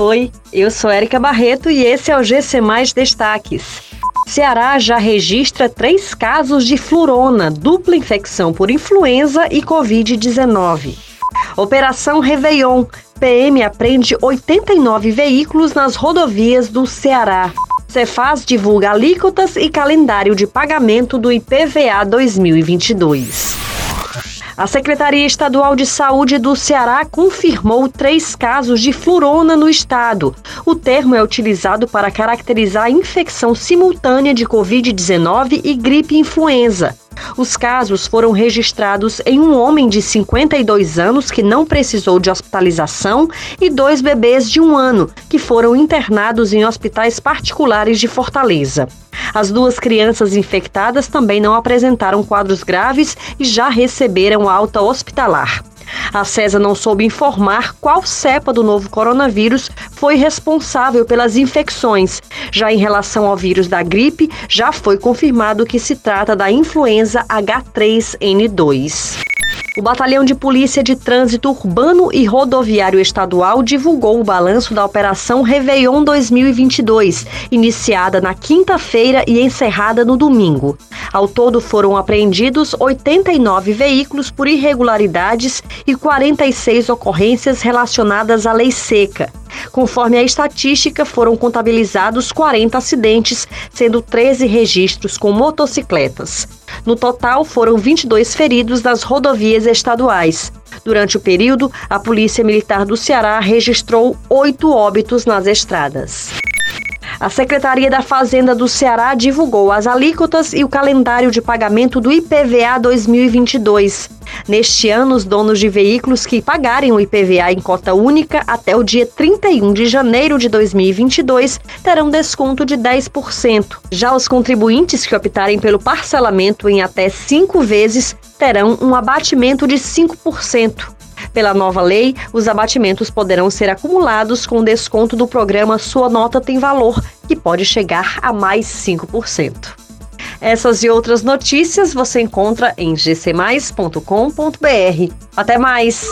Oi, eu sou Érica Barreto e esse é o GC Mais Destaques. Ceará já registra três casos de flurona, dupla infecção por influenza e Covid-19. Operação Réveillon. PM apreende 89 veículos nas rodovias do Ceará. Cefaz divulga alíquotas e calendário de pagamento do IPVA 2022. A Secretaria Estadual de Saúde do Ceará confirmou três casos de flurona no estado. O termo é utilizado para caracterizar a infecção simultânea de Covid-19 e gripe influenza. Os casos foram registrados em um homem de 52 anos que não precisou de hospitalização e dois bebês de um ano que foram internados em hospitais particulares de Fortaleza. As duas crianças infectadas também não apresentaram quadros graves e já receberam alta hospitalar. A CESA não soube informar qual cepa do novo coronavírus foi responsável pelas infecções. Já em relação ao vírus da gripe, já foi confirmado que se trata da influenza H3N2. O Batalhão de Polícia de Trânsito Urbano e Rodoviário Estadual divulgou o balanço da Operação Réveillon 2022, iniciada na quinta-feira e encerrada no domingo. Ao todo foram apreendidos 89 veículos por irregularidades e 46 ocorrências relacionadas à lei seca. Conforme a estatística, foram contabilizados 40 acidentes, sendo 13 registros com motocicletas. No total, foram 22 feridos nas rodovias estaduais. Durante o período, a Polícia Militar do Ceará registrou oito óbitos nas estradas. A Secretaria da Fazenda do Ceará divulgou as alíquotas e o calendário de pagamento do IPVA 2022. Neste ano, os donos de veículos que pagarem o IPVA em cota única até o dia 31 de janeiro de 2022 terão desconto de 10%. Já os contribuintes que optarem pelo parcelamento em até cinco vezes terão um abatimento de 5%. Pela nova lei, os abatimentos poderão ser acumulados com desconto do programa Sua Nota Tem Valor, que pode chegar a mais 5%. Essas e outras notícias você encontra em gcmais.com.br. Até mais!